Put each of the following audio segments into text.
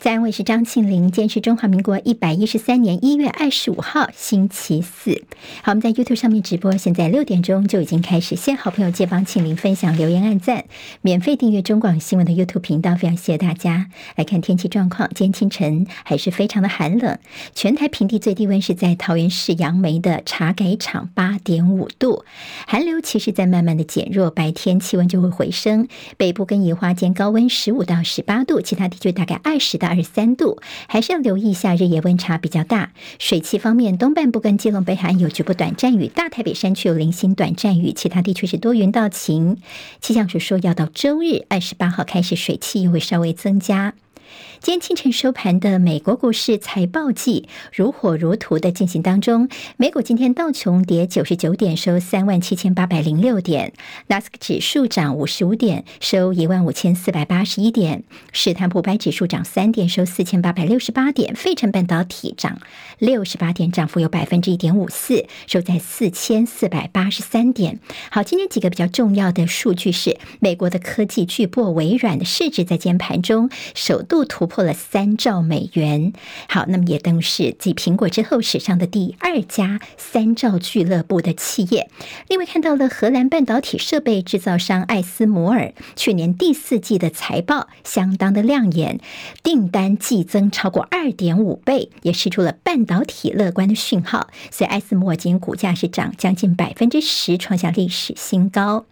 在安，我是张庆玲。今天是中华民国一百一十三年一月二十五号，星期四。好，我们在 YouTube 上面直播，现在六点钟就已经开始。谢好朋友借帮庆玲分享、留言、按赞，免费订阅中广新闻的 YouTube 频道，非常谢谢大家。来看天气状况，今天清晨还是非常的寒冷，全台平地最低温是在桃园市杨梅的茶改场八点五度。寒流其实在慢慢的减弱，白天气温就会回升。北部跟宜花间高温十五到十八度，其他地区大概二十到二十三度，还是要留意一下日夜温差比较大。水汽方面，东半部跟基隆北海岸有局部短暂雨，大台北山区有零星短暂雨，其他地区是多云到晴。气象署说，要到周日二十八号开始，水汽又会稍微增加。今天清晨收盘的美国股市财报季如火如荼的进行当中，美股今天道琼跌九十九点，收三万七千八百零六点；纳斯克指数涨五十五点，收一万五千四百八十一点；史坦普白指数涨三点，收四千八百六十八点；费城半导体涨六十八点，涨幅有百分之一点五四，收在四千四百八十三点。好，今天几个比较重要的数据是，美国的科技巨擘微软的市值在今天盘中首度突破了三兆美元，好，那么也等于是继苹果之后史上的第二家三兆俱乐部的企业。另外看到了荷兰半导体设备制造商艾斯摩尔去年第四季的财报相当的亮眼，订单季增超过二点五倍，也释出了半导体乐观的讯号。所以艾斯摩尔今天股价是涨将近百分之十，创下历史新高。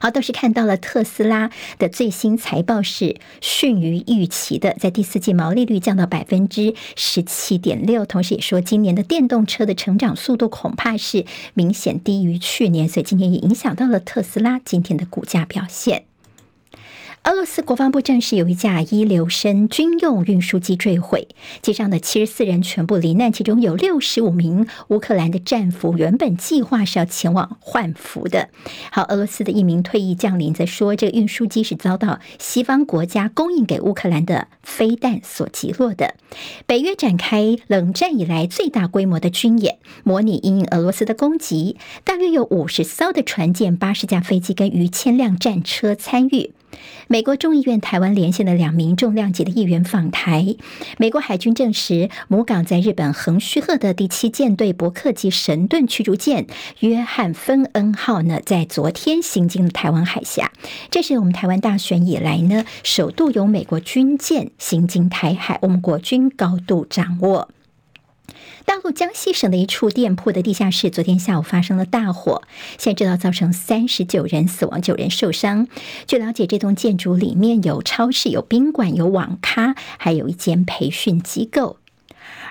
好，倒是看到了特斯拉的最新财报是逊于预期的，在第四季毛利率降到百分之十七点六，同时也说今年的电动车的成长速度恐怕是明显低于去年，所以今天也影响到了特斯拉今天的股价表现。俄罗斯国防部证实，有一架伊留申军用运输机坠毁，机上的七十四人全部罹难，其中有六十五名乌克兰的战俘，原本计划是要前往换俘的。好，俄罗斯的一名退役将领则说，这个运输机是遭到西方国家供应给乌克兰的飞弹所击落的。北约展开冷战以来最大规模的军演，模拟因俄罗斯的攻击，大约有五十艘的船舰、八十架飞机跟逾千辆战车参与。美国众议院台湾连线的两名重量级的议员访台。美国海军证实，母港在日本横须贺的第七舰队伯克级神盾驱逐舰约翰芬恩号呢，在昨天行经了台湾海峡。这是我们台湾大选以来呢，首度由美国军舰行经台海，我们国军高度掌握。大陆江西省的一处店铺的地下室，昨天下午发生了大火，现在知道造成三十九人死亡，九人受伤。据了解，这栋建筑里面有超市、有宾馆、有网咖，还有一间培训机构。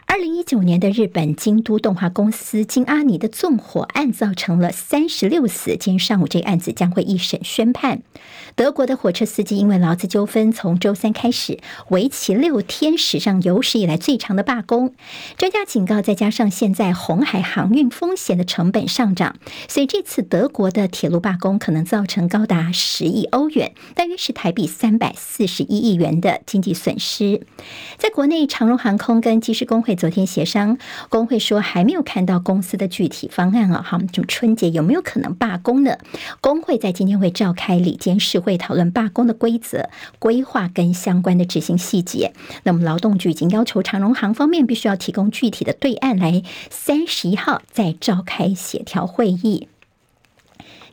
二零一九年的日本京都动画公司京阿尼的纵火案造成了三十六死，今天上午这个案子将会一审宣判。德国的火车司机因为劳资纠纷，从周三开始为期六天，史上有史以来最长的罢工。专家警告，再加上现在红海航运风险的成本上涨，所以这次德国的铁路罢工可能造成高达十亿欧元，大约是台币三百四十一亿元的经济损失。在国内，长荣航空跟机师工会。昨天协商，工会说还没有看到公司的具体方案啊，哈，就春节有没有可能罢工呢？工会在今天会召开里监事会讨论罢工的规则、规划跟相关的执行细节。那么劳动局已经要求长荣行方面必须要提供具体的对案，来三十一号再召开协调会议。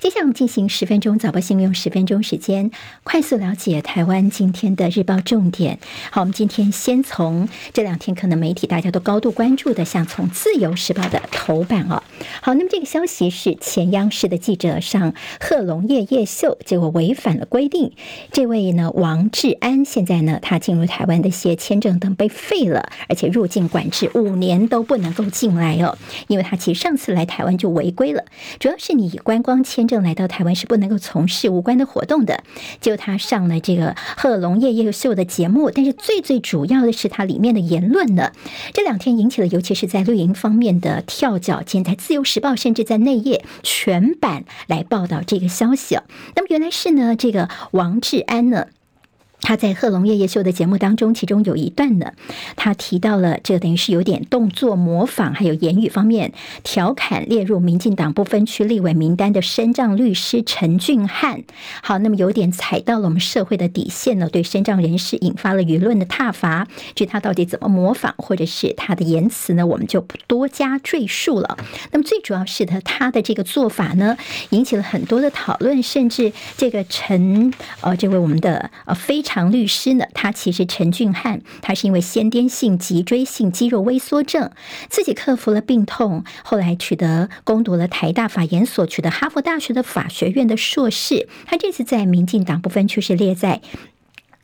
接下来我们进行十分钟早报新闻，用十分钟时间快速了解台湾今天的日报重点。好，我们今天先从这两天可能媒体大家都高度关注的，像从自由时报的头版哦。好，那么这个消息是前央视的记者上贺龙夜夜秀，结果违反了规定。这位呢王志安，现在呢他进入台湾的一些签证等被废了，而且入境管制五年都不能够进来哦，因为他其实上次来台湾就违规了，主要是你观光签证。来到台湾是不能够从事无关的活动的。就他上了这个贺龙夜夜秀的节目，但是最最主要的是他里面的言论呢，这两天引起了，尤其是在绿营方面的跳脚。现在《自由时报》甚至在内页全版来报道这个消息。那么原来是呢，这个王志安呢。他在贺龙夜夜秀的节目当中，其中有一段呢，他提到了这等于是有点动作模仿，还有言语方面调侃列入民进党不分区立委名单的身障律师陈俊翰。好，那么有点踩到了我们社会的底线呢，对身障人士引发了舆论的挞伐。至于他到底怎么模仿，或者是他的言辞呢，我们就不多加赘述了。那么最主要是的他的这个做法呢，引起了很多的讨论，甚至这个陈呃这位我们的呃非常。唐律师呢，他其实陈俊翰，他是因为先天性脊椎性肌肉萎缩症，自己克服了病痛，后来取得攻读了台大法研所，取得哈佛大学的法学院的硕士。他这次在民进党不分区是列在。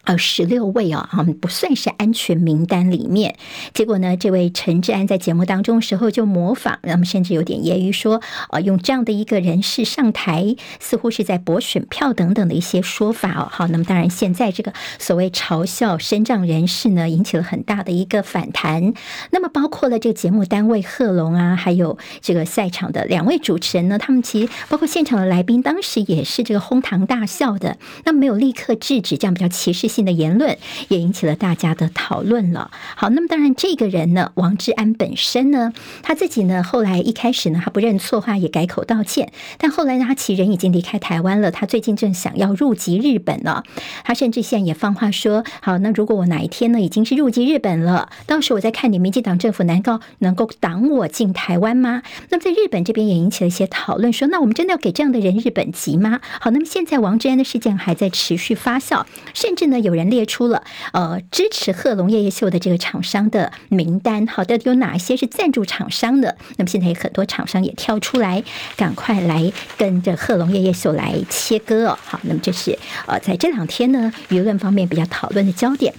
呃，十六位啊，哈，不算是安全名单里面。结果呢，这位陈志安在节目当中时候就模仿，那么甚至有点揶揄说，呃，用这样的一个人士上台，似乎是在博选票等等的一些说法哦。好，那么当然，现在这个所谓嘲笑身障人士呢，引起了很大的一个反弹。那么包括了这个节目单位贺龙啊，还有这个赛场的两位主持人呢，他们其实包括现场的来宾，当时也是这个哄堂大笑的，那么没有立刻制止这样比较歧视性的言论也引起了大家的讨论了。好，那么当然，这个人呢，王志安本身呢，他自己呢，后来一开始呢，他不认错话，也改口道歉。但后来呢，他其人已经离开台湾了，他最近正想要入籍日本了。他甚至现在也放话说：“好，那如果我哪一天呢，已经是入籍日本了，到时候我再看你民进党政府难道能够挡我进台湾吗？”那么在日本这边也引起了一些讨论，说：“那我们真的要给这样的人日本籍吗？”好，那么现在王志安的事件还在持续发酵，甚至呢，有。人列出了呃支持贺龙夜夜秀的这个厂商的名单，好的，有哪些是赞助厂商的？那么现在有很多厂商也跳出来，赶快来跟着贺龙夜夜秀来切割哦。好，那么这是呃在这两天呢舆论方面比较讨论的焦点。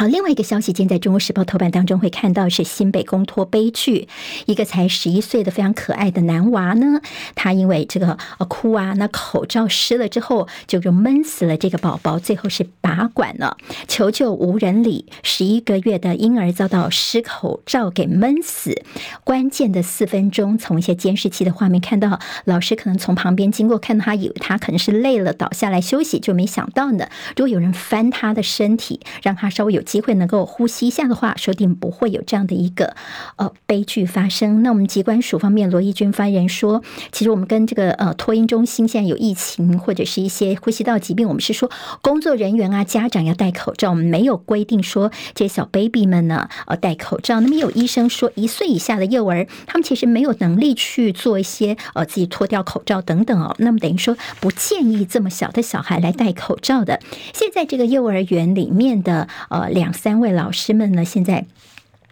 好，另外一个消息，今天在中国时报头版当中会看到是新北公托悲剧，一个才十一岁的非常可爱的男娃呢，他因为这个呃哭啊，那口罩湿了之后就就闷死了这个宝宝，最后是拔管了，求救无人理，十一个月的婴儿遭到湿口罩给闷死，关键的四分钟，从一些监视器的画面看到，老师可能从旁边经过，看到他以为他可能是累了倒下来休息，就没想到呢，如果有人翻他的身体，让他稍微有。机会能够呼吸一下的话，说不定不会有这样的一个呃悲剧发生。那我们疾管署方面，罗一军发言人说，其实我们跟这个呃托婴中心现在有疫情或者是一些呼吸道疾病，我们是说工作人员啊家长要戴口罩，我们没有规定说这些小 baby 们呢呃戴口罩。那么有医生说，一岁以下的幼儿他们其实没有能力去做一些呃自己脱掉口罩等等哦。那么等于说不建议这么小的小孩来戴口罩的。现在这个幼儿园里面的呃。两三位老师们呢，现在。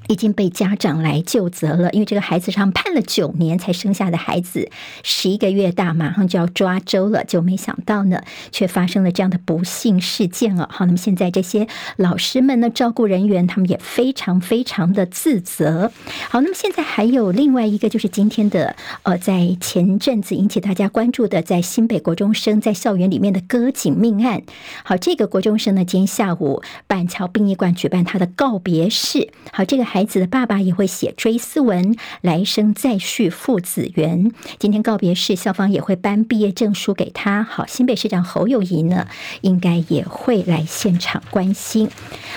已经被家长来就责了，因为这个孩子上判了九年才生下的孩子，十一个月大，马上就要抓周了，就没想到呢，却发生了这样的不幸事件了。好，那么现在这些老师们呢，照顾人员他们也非常非常的自责。好，那么现在还有另外一个，就是今天的呃，在前阵子引起大家关注的，在新北国中生在校园里面的割颈命案。好，这个国中生呢，今天下午板桥殡仪馆举办他的告别式。好，这个孩孩子的爸爸也会写追思文，来生再续父子缘。今天告别式，校方也会颁毕业证书给他。好，新北市长侯友谊呢，应该也会来现场关心。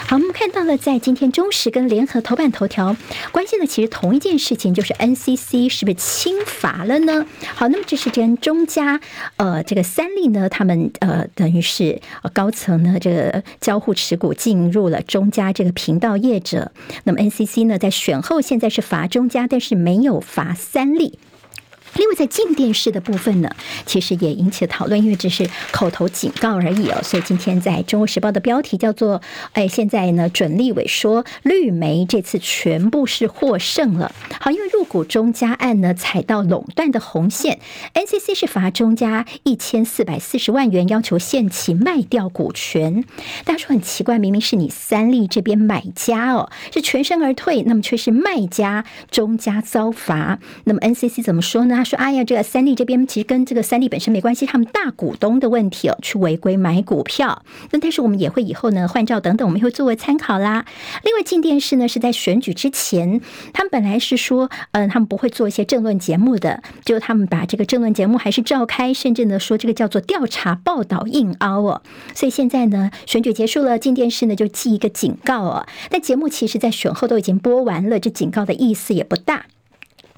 好，我们看到了，在今天中时跟联合头版头条关心的，其实同一件事情，就是 NCC 是不是轻罚了呢？好，那么这是跟中嘉呃这个三立呢，他们呃等于是高层呢这个交互持股进入了中嘉这个频道业者，那么 NCC。呢，在选后现在是罚中加，但是没有罚三例。另外，在静电视的部分呢，其实也引起了讨论，因为只是口头警告而已哦。所以今天在《中国时报》的标题叫做“哎，现在呢，准立委说绿媒这次全部是获胜了”。好，因为入股中嘉案呢，踩到垄断的红线，NCC 是罚中嘉一千四百四十万元，要求限期卖掉股权。大家说很奇怪，明明是你三立这边买家哦，是全身而退，那么却是卖家中嘉遭罚。那么 NCC 怎么说呢？他说：“哎呀，这个三立这边其实跟这个三立本身没关系，他们大股东的问题哦，去违规买股票。那但是我们也会以后呢换照等等，我们会作为参考啦。另外，进电视呢是在选举之前，他们本来是说，嗯、他们不会做一些政论节目的，就他们把这个政论节目还是召开，甚至呢说这个叫做调查报道硬凹哦。所以现在呢，选举结束了，进电视呢就记一个警告哦。但节目其实在选后都已经播完了，这警告的意思也不大。”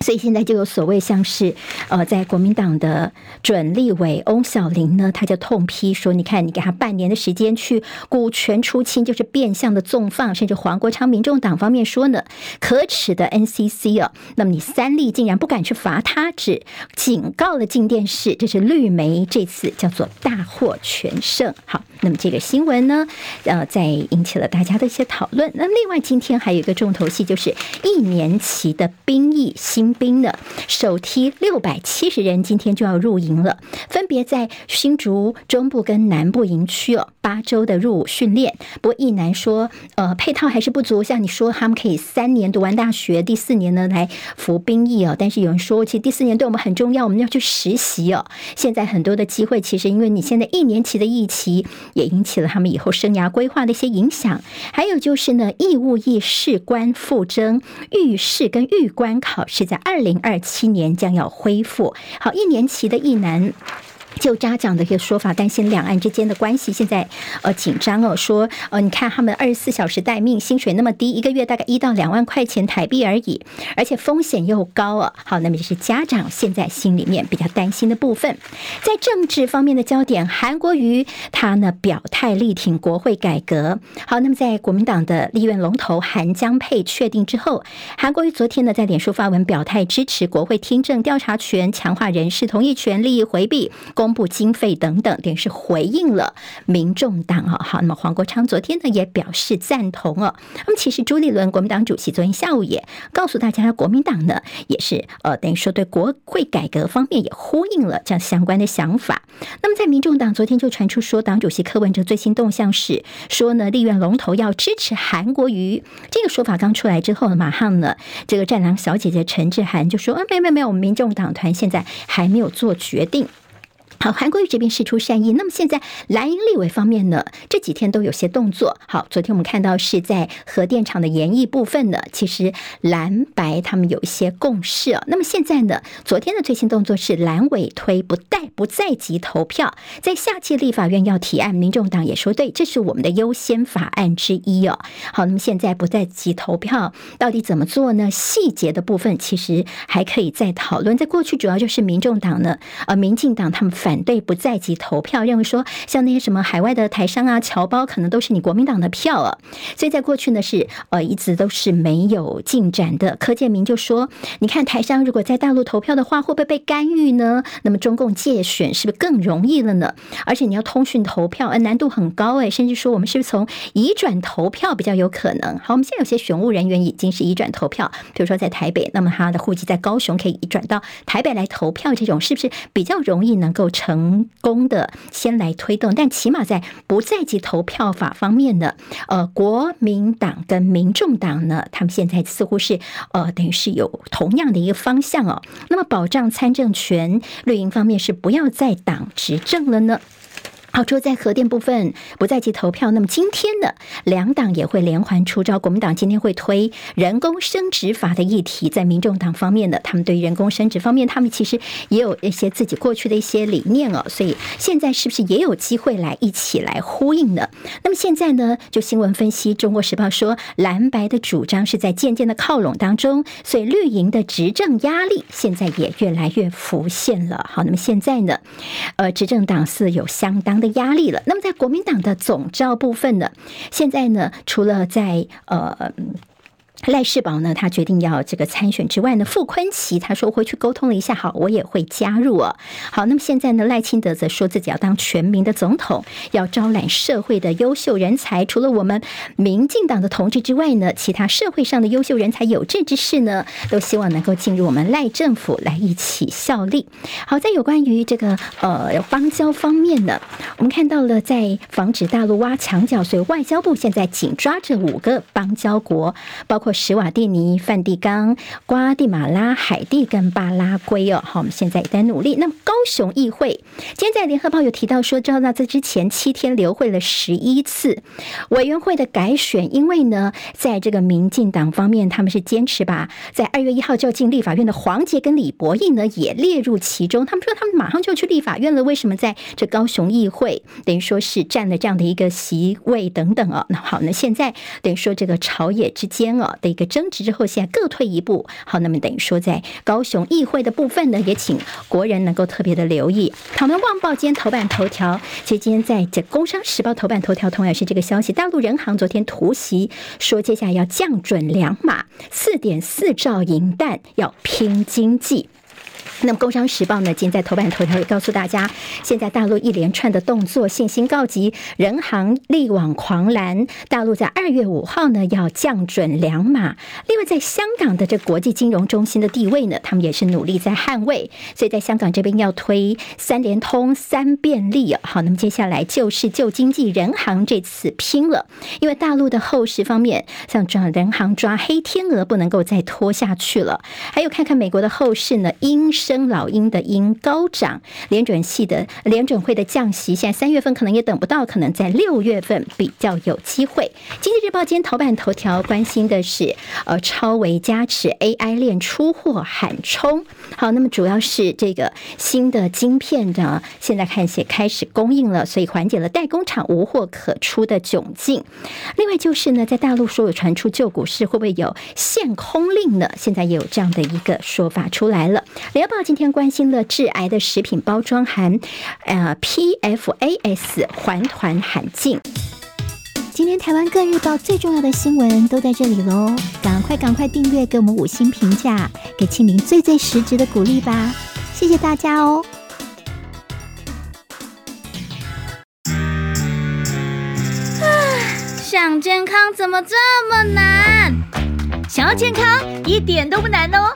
所以现在就有所谓像是，呃，在国民党的准立委翁小玲呢，他就痛批说：“你看，你给他半年的时间去股权出清，就是变相的纵放。”甚至黄国昌民众党方面说呢，可耻的 NCC 哦，那么你三立竟然不敢去罚他，只警告了镜电视，这是绿媒这次叫做大获全胜。好，那么这个新闻呢，呃，在引起了大家的一些讨论。那另外今天还有一个重头戏，就是一年期的兵役新。兵的首梯六百七十人今天就要入营了，分别在新竹中部跟南部营区哦，八周的入伍训练。不过一男说，呃，配套还是不足。像你说，他们可以三年读完大学，第四年呢来服兵役哦。但是有人说，其实第四年对我们很重要，我们要去实习哦。现在很多的机会，其实因为你现在一年期的役期，也引起了他们以后生涯规划的一些影响。还有就是呢，义务役士官复征，预试跟预官考试在。二零二七年将要恢复。好，一年期的役男。就家长的一个说法，担心两岸之间的关系现在呃紧张哦，说呃你看他们二十四小时待命，薪水那么低，一个月大概一到两万块钱台币而已，而且风险又高哦。好，那么就是家长现在心里面比较担心的部分。在政治方面的焦点，韩国瑜他呢表态力挺国会改革。好，那么在国民党的立院龙头韩江佩确定之后，韩国瑜昨天呢在脸书发文表态支持国会听证调查权，强化人事同意权，利益回避。公布经费等等，等于是回应了民众党啊。好，那么黄国昌昨天呢也表示赞同哦。那么其实朱立伦国民党主席昨天下午也告诉大家，国民党呢也是呃等于说对国会改革方面也呼应了这样相关的想法。那么在民众党昨天就传出说，党主席柯文哲最新动向是说呢，立院龙头要支持韩国瑜。这个说法刚出来之后呢，马上呢这个战狼小姐姐陈志涵就说，啊，没有没有没有，我们民众党团现在还没有做决定。好，韩国瑜这边释出善意。那么现在蓝营立委方面呢，这几天都有些动作。好，昨天我们看到是在核电厂的研议部分呢，其实蓝白他们有一些共识啊。那么现在呢，昨天的最新动作是蓝委推不带不在籍投票，在下届立法院要提案，民众党也说对，这是我们的优先法案之一哦。好，那么现在不在籍投票到底怎么做呢？细节的部分其实还可以再讨论。在过去主要就是民众党呢，呃，民进党他们反。反对不在籍投票，认为说像那些什么海外的台商啊、侨胞，可能都是你国民党的票啊。所以在过去呢，是呃一直都是没有进展的。柯建铭就说：“你看台商如果在大陆投票的话，会不会被干预呢？那么中共借选是不是更容易了呢？而且你要通讯投票，呃，难度很高哎。甚至说我们是不是从移转投票比较有可能？好，我们现在有些选务人员已经是移转投票，比如说在台北，那么他的户籍在高雄，可以移转到台北来投票，这种是不是比较容易能够成？”功的先来推动，但起码在不在籍投票法方面呢，呃，国民党跟民众党呢，他们现在似乎是呃，等于是有同样的一个方向哦。那么保障参政权，绿营方面是不要再党执政了呢？好，除了在核电部分不在籍投票，那么今天呢，两党也会连环出招。国民党今天会推人工生殖法的议题，在民众党方面呢，他们对于人工生殖方面，他们其实也有一些自己过去的一些理念哦。所以现在是不是也有机会来一起来呼应呢？那么现在呢，就新闻分析，《中国时报》说，蓝白的主张是在渐渐的靠拢当中，所以绿营的执政压力现在也越来越浮现了。好，那么现在呢，呃，执政党是有相当的压力了。那么，在国民党的总召部分呢，现在呢，除了在呃。赖士宝呢，他决定要这个参选之外呢，傅昆奇他说回去沟通了一下，好，我也会加入哦。好，那么现在呢，赖清德则说自己要当全民的总统，要招揽社会的优秀人才。除了我们民进党的同志之外呢，其他社会上的优秀人才、有志之士呢，都希望能够进入我们赖政府来一起效力。好，在有关于这个呃邦交方面呢，我们看到了在防止大陆挖墙脚，所以外交部现在紧抓着五个邦交国，包括。史瓦蒂尼、梵蒂冈、瓜地马拉、海地跟巴拉圭哦。好，我们现在也在努力。那么高雄议会今天在联合报有提到说，知道在之前七天流会了十一次委员会的改选，因为呢，在这个民进党方面，他们是坚持把在二月一号就要进立法院的黄杰跟李博毅呢也列入其中。他们说他们马上就去立法院了，为什么在这高雄议会等于说是占了这样的一个席位等等哦？那好，那现在等于说这个朝野之间哦的一个争执之后，现在各退一步。好，那么等于说在高雄议会的部分呢，也请国人能够特别的留意。好，那旺报今天头版头条，其实今天在这《工商时报》头版头条同样是这个消息，大陆人行昨天突袭说，接下来要降准两码，四点四兆银弹要拼经济。那么，《工商时报》呢，今天在头版头条也告诉大家，现在大陆一连串的动作，信心告急，人行力挽狂澜。大陆在二月五号呢要降准两码。另外，在香港的这国际金融中心的地位呢，他们也是努力在捍卫。所以在香港这边要推三联通、三便利。好，那么接下来就是救经济，人行这次拼了，因为大陆的后市方面，像抓人行抓黑天鹅，不能够再拖下去了。还有看看美国的后市呢，鹰生老鹰的鹰高涨，联准系的联准会的降息，现在三月份可能也等不到，可能在六月份比较有机会。经济日报今天头版头条关心的是，呃，超维加持 AI 链出货喊冲。好，那么主要是这个新的晶片呢，现在看起开始供应了，所以缓解了代工厂无货可出的窘境。另外就是呢，在大陆说有传出救股市会不会有限空令呢？现在也有这样的一个说法出来了。联合报今天关心了致癌的食品包装含呃 PFAS 环团喊禁。今天台湾各日报最重要的新闻都在这里喽，赶快赶快订阅，给我们五星评价，给庆明最最实质的鼓励吧，谢谢大家哦。啊，想健康怎么这么难？想要健康一点都不难哦，